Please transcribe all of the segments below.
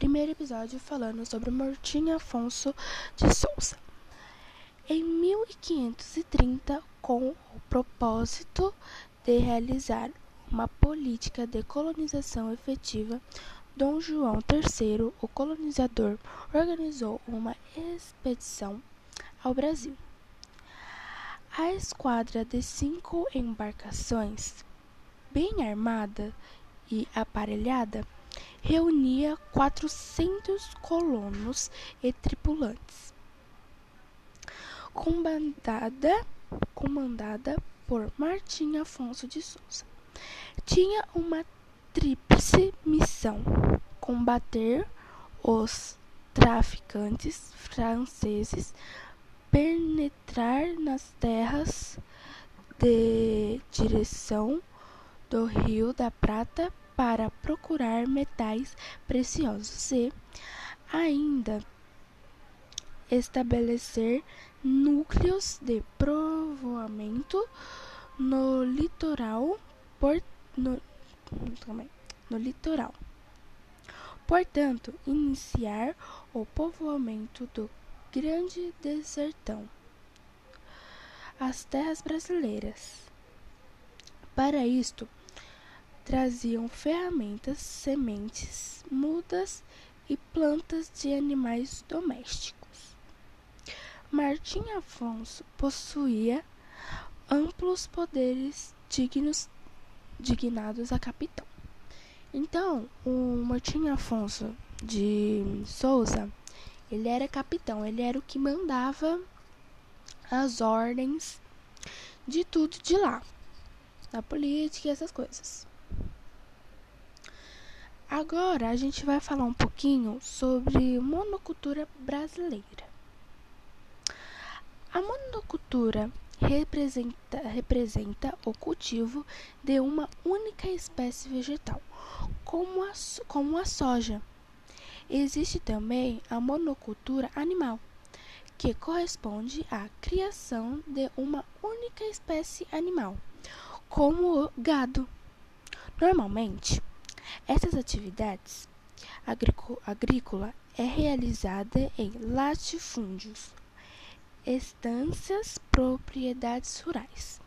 primeiro episódio falando sobre Martim Afonso de Souza. Em 1530, com o propósito de realizar uma política de colonização efetiva, Dom João III, o colonizador, organizou uma expedição ao Brasil. A esquadra de cinco embarcações, bem armada e aparelhada, reunia 400 colonos e tripulantes. Comandada, comandada por Martim Afonso de Souza. Tinha uma tríplice missão: combater os traficantes franceses, penetrar nas terras de direção do Rio da Prata para procurar metais preciosos e ainda estabelecer núcleos de provoamento no litoral por, no, no litoral. Portanto, iniciar o povoamento do Grande Desertão, as terras brasileiras. Para isto, traziam ferramentas, sementes, mudas e plantas de animais domésticos. Martim Afonso possuía amplos poderes dignos, dignados a capitão. Então, o Martim Afonso de Souza, ele era capitão, ele era o que mandava as ordens de tudo de lá, da política e essas coisas. Agora a gente vai falar um pouquinho sobre monocultura brasileira. A monocultura representa, representa o cultivo de uma única espécie vegetal, como a, como a soja. Existe também a monocultura animal, que corresponde à criação de uma única espécie animal, como o gado. Normalmente, essas atividades agrícola é realizada em latifúndios, estâncias, propriedades rurais.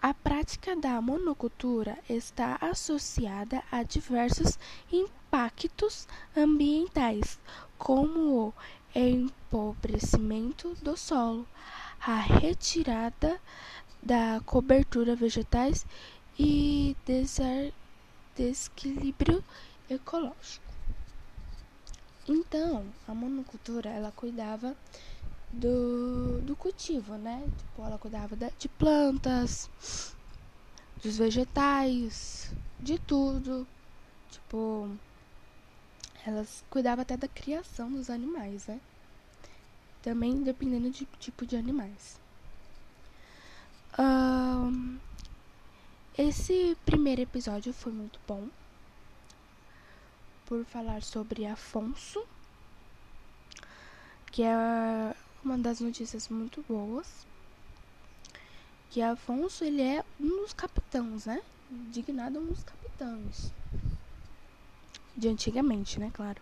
A prática da monocultura está associada a diversos impactos ambientais, como o empobrecimento do solo, a retirada da cobertura vegetais e desequilíbrio ecológico. Então, a monocultura, ela cuidava do, do cultivo, né? Tipo, ela cuidava de plantas, dos vegetais, de tudo. Tipo, elas cuidavam até da criação dos animais, né? Também dependendo de tipo de animais. Um, esse primeiro episódio foi muito bom por falar sobre Afonso, que é uma das notícias muito boas. Que Afonso ele é um dos capitães, né? Dignado um dos capitães de antigamente, né, claro.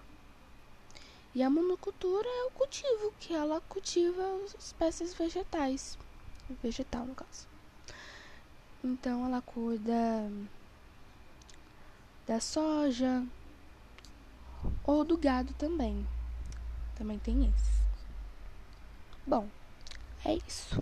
E a monocultura é o cultivo, que ela cultiva espécies vegetais, vegetal no caso. Então ela cuida da soja ou do gado também. Também tem esse. Bom, é isso.